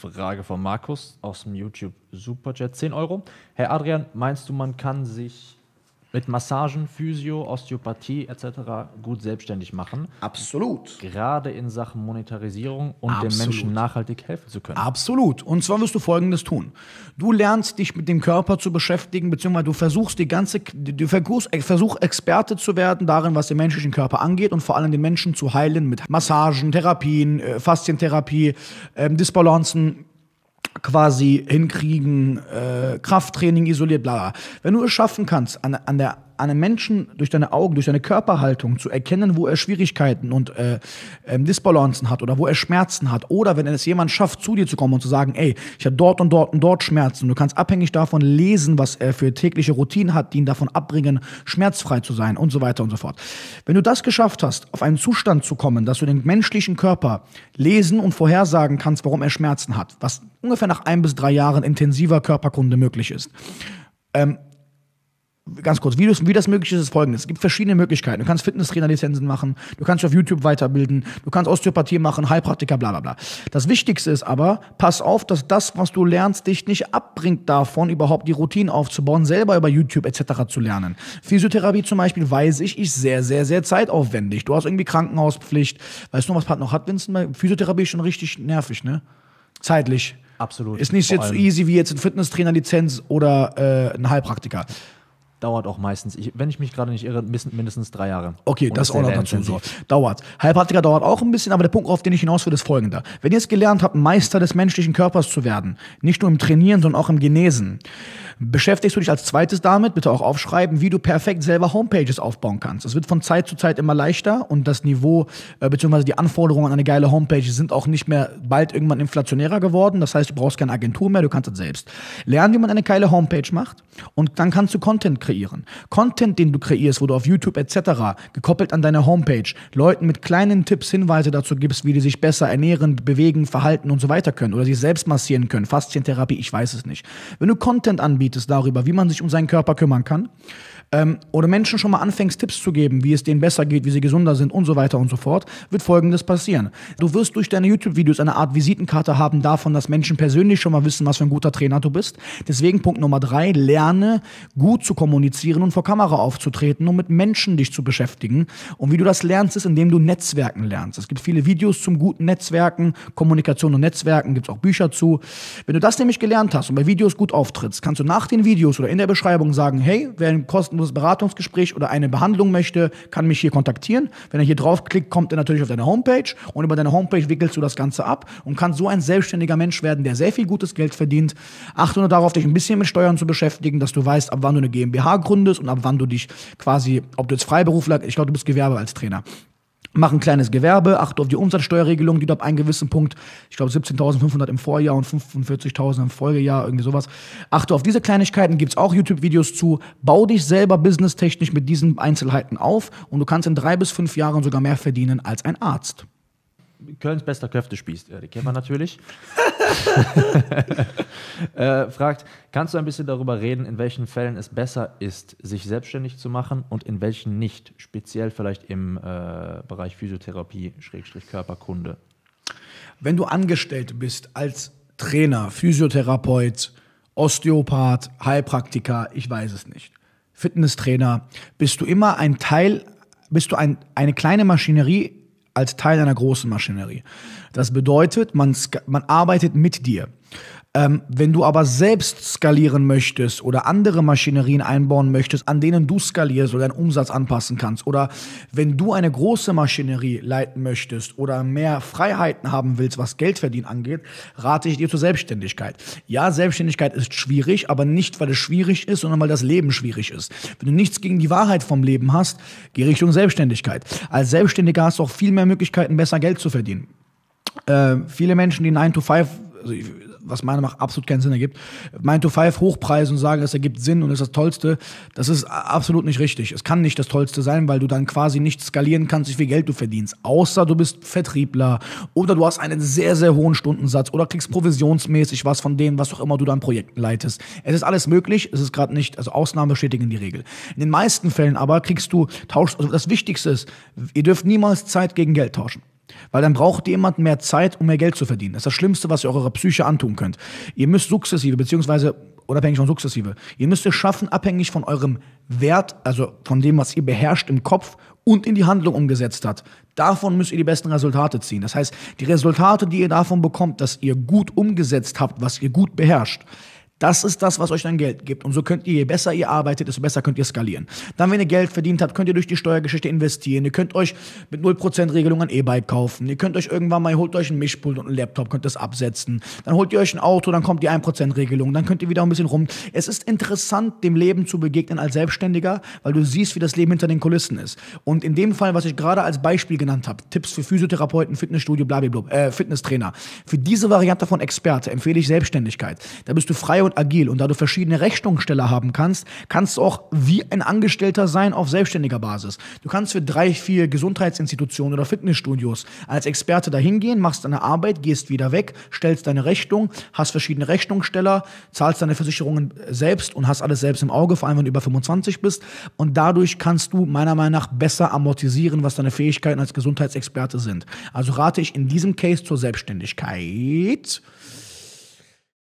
Frage von Markus aus dem YouTube Superchat 10 Euro. Herr Adrian, meinst du, man kann sich mit Massagen, Physio, Osteopathie etc. gut selbstständig machen? Absolut. Gerade in Sachen Monetarisierung und Absolut. den Menschen nachhaltig helfen zu können. Absolut. Und zwar wirst du Folgendes tun. Du lernst dich mit dem Körper zu beschäftigen, beziehungsweise du versuchst die ganze, du versuchst, versuch Experte zu werden darin, was den menschlichen Körper angeht und vor allem den Menschen zu heilen mit Massagen, Therapien, äh, Faszientherapie, ähm, Disbalancen, quasi hinkriegen, äh, Krafttraining isoliert, bla, bla. Wenn du es schaffen kannst, an, an der an einem Menschen durch deine Augen, durch deine Körperhaltung zu erkennen, wo er Schwierigkeiten und äh, ähm, Disbalancen hat oder wo er Schmerzen hat. Oder wenn es jemand schafft, zu dir zu kommen und zu sagen, ey, ich habe dort und dort und dort Schmerzen. Du kannst abhängig davon lesen, was er für tägliche Routinen hat, die ihn davon abbringen, schmerzfrei zu sein und so weiter und so fort. Wenn du das geschafft hast, auf einen Zustand zu kommen, dass du den menschlichen Körper lesen und vorhersagen kannst, warum er Schmerzen hat, was ungefähr nach ein bis drei Jahren intensiver Körperkunde möglich ist, ähm, ganz kurz, wie das, wie das möglich ist, ist folgendes. Es gibt verschiedene Möglichkeiten. Du kannst Fitnesstrainerlizenzen machen, du kannst dich auf YouTube weiterbilden, du kannst Osteopathie machen, Heilpraktiker, bla bla bla. Das Wichtigste ist aber, pass auf, dass das, was du lernst, dich nicht abbringt davon, überhaupt die Routinen aufzubauen, selber über YouTube etc. zu lernen. Physiotherapie zum Beispiel, weiß ich, ist sehr, sehr, sehr zeitaufwendig. Du hast irgendwie Krankenhauspflicht. Weißt du noch, was Pat noch hat, Vincent? Physiotherapie ist schon richtig nervig, ne? Zeitlich. Absolut. Ist nicht jetzt so easy wie jetzt ein Fitnesstrainerlizenz oder äh, ein Heilpraktiker. Dauert auch meistens, ich, wenn ich mich gerade nicht irre, mindestens drei Jahre. Okay, Und das ist auch noch dazu. So. Dauert. Heilpraktiker dauert auch ein bisschen, aber der Punkt, auf den ich hinaus will, ist folgender. Wenn ihr es gelernt habt, Meister des menschlichen Körpers zu werden, nicht nur im Trainieren, sondern auch im Genesen, beschäftigst du dich als zweites damit, bitte auch aufschreiben, wie du perfekt selber Homepages aufbauen kannst. Es wird von Zeit zu Zeit immer leichter und das Niveau äh, bzw. die Anforderungen an eine geile Homepage sind auch nicht mehr bald irgendwann inflationärer geworden. Das heißt, du brauchst keine Agentur mehr, du kannst es selbst. Lernen, wie man eine geile Homepage macht und dann kannst du Content kreieren. Content, den du kreierst, wo du auf YouTube etc. gekoppelt an deine Homepage Leuten mit kleinen Tipps Hinweise dazu gibst, wie die sich besser ernähren, bewegen, verhalten und so weiter können oder sich selbst massieren können, Faszientherapie, ich weiß es nicht. Wenn du Content anbietest darüber, wie man sich um seinen Körper kümmern kann, ähm, oder Menschen schon mal anfängst, Tipps zu geben, wie es denen besser geht, wie sie gesunder sind und so weiter und so fort, wird Folgendes passieren. Du wirst durch deine YouTube-Videos eine Art Visitenkarte haben davon, dass Menschen persönlich schon mal wissen, was für ein guter Trainer du bist. Deswegen Punkt Nummer drei, lerne gut zu kommunizieren und vor Kamera aufzutreten, um mit Menschen dich zu beschäftigen. Und wie du das lernst, ist, indem du Netzwerken lernst. Es gibt viele Videos zum guten Netzwerken, Kommunikation und Netzwerken, gibt es auch Bücher zu. Wenn du das nämlich gelernt hast und bei Videos gut auftrittst, kannst du nach den Videos oder in der Beschreibung sagen, hey, wer ein kostenloses Beratungsgespräch oder eine Behandlung möchte, kann mich hier kontaktieren. Wenn er hier draufklickt, kommt er natürlich auf deine Homepage und über deine Homepage wickelst du das Ganze ab und kannst so ein selbstständiger Mensch werden, der sehr viel gutes Geld verdient. Achte nur darauf, dich ein bisschen mit Steuern zu beschäftigen, dass du weißt, ab wann du eine GmbH gründest und ab wann du dich quasi, ob du jetzt Freiberufler, ich glaube, du bist Gewerbe als Trainer. Mach ein kleines Gewerbe, achte auf die Umsatzsteuerregelung, die du ab einem gewissen Punkt, ich glaube 17.500 im Vorjahr und 45.000 im Folgejahr, irgendwie sowas. Achte auf diese Kleinigkeiten, gibt's auch YouTube-Videos zu. Bau dich selber businesstechnisch mit diesen Einzelheiten auf und du kannst in drei bis fünf Jahren sogar mehr verdienen als ein Arzt. Kölns bester Köftespieß, äh, die kennt man natürlich. äh, fragt, kannst du ein bisschen darüber reden, in welchen Fällen es besser ist, sich selbstständig zu machen und in welchen nicht, speziell vielleicht im äh, Bereich Physiotherapie, Schrägstrich Körperkunde? Wenn du angestellt bist als Trainer, Physiotherapeut, Osteopath, Heilpraktiker, ich weiß es nicht, Fitnesstrainer, bist du immer ein Teil, bist du ein, eine kleine Maschinerie als Teil einer großen Maschinerie. Das bedeutet, man, man arbeitet mit dir. Ähm, wenn du aber selbst skalieren möchtest oder andere Maschinerien einbauen möchtest, an denen du skalierst oder deinen Umsatz anpassen kannst, oder wenn du eine große Maschinerie leiten möchtest oder mehr Freiheiten haben willst, was Geldverdienen angeht, rate ich dir zur Selbstständigkeit. Ja, Selbstständigkeit ist schwierig, aber nicht, weil es schwierig ist, sondern weil das Leben schwierig ist. Wenn du nichts gegen die Wahrheit vom Leben hast, geh Richtung Selbstständigkeit. Als Selbstständiger hast du auch viel mehr Möglichkeiten, besser Geld zu verdienen äh, viele Menschen, die 9 to 5, also was meiner Meinung nach absolut keinen Sinn ergibt, 9 to 5 hochpreisen und sagen, es ergibt Sinn und ist das Tollste, das ist absolut nicht richtig. Es kann nicht das Tollste sein, weil du dann quasi nicht skalieren kannst, wie viel Geld du verdienst. Außer du bist Vertriebler oder du hast einen sehr, sehr hohen Stundensatz oder kriegst provisionsmäßig was von dem, was auch immer du dann Projekten leitest. Es ist alles möglich, es ist gerade nicht, also Ausnahmen bestätigen die Regel. In den meisten Fällen aber kriegst du, tausch, also das Wichtigste ist, ihr dürft niemals Zeit gegen Geld tauschen. Weil dann braucht jemand mehr Zeit, um mehr Geld zu verdienen. Das ist das Schlimmste, was ihr eurer Psyche antun könnt. Ihr müsst sukzessive, beziehungsweise unabhängig von sukzessive, ihr müsst es schaffen, abhängig von eurem Wert, also von dem, was ihr beherrscht im Kopf und in die Handlung umgesetzt hat. Davon müsst ihr die besten Resultate ziehen. Das heißt, die Resultate, die ihr davon bekommt, dass ihr gut umgesetzt habt, was ihr gut beherrscht, das ist das, was euch dann Geld gibt. Und so könnt ihr, je besser ihr arbeitet, desto besser könnt ihr skalieren. Dann, wenn ihr Geld verdient habt, könnt ihr durch die Steuergeschichte investieren. Ihr könnt euch mit 0% Regelung ein E-Bike kaufen. Ihr könnt euch irgendwann mal, holt euch ein Mischpult und einen Laptop, könnt das absetzen. Dann holt ihr euch ein Auto, dann kommt die 1% Regelung. Dann könnt ihr wieder ein bisschen rum. Es ist interessant, dem Leben zu begegnen als Selbstständiger, weil du siehst, wie das Leben hinter den Kulissen ist. Und in dem Fall, was ich gerade als Beispiel genannt habe, Tipps für Physiotherapeuten, Fitnessstudio, blablabla, äh, Fitnesstrainer. Für diese Variante von Experte empfehle ich Selbstständigkeit. Da bist du frei und und agil. Und da du verschiedene Rechnungssteller haben kannst, kannst du auch wie ein Angestellter sein auf selbstständiger Basis. Du kannst für drei, vier Gesundheitsinstitutionen oder Fitnessstudios als Experte dahin gehen, machst deine Arbeit, gehst wieder weg, stellst deine Rechnung, hast verschiedene Rechnungssteller, zahlst deine Versicherungen selbst und hast alles selbst im Auge, vor allem wenn du über 25 bist. Und dadurch kannst du meiner Meinung nach besser amortisieren, was deine Fähigkeiten als Gesundheitsexperte sind. Also rate ich in diesem Case zur Selbstständigkeit.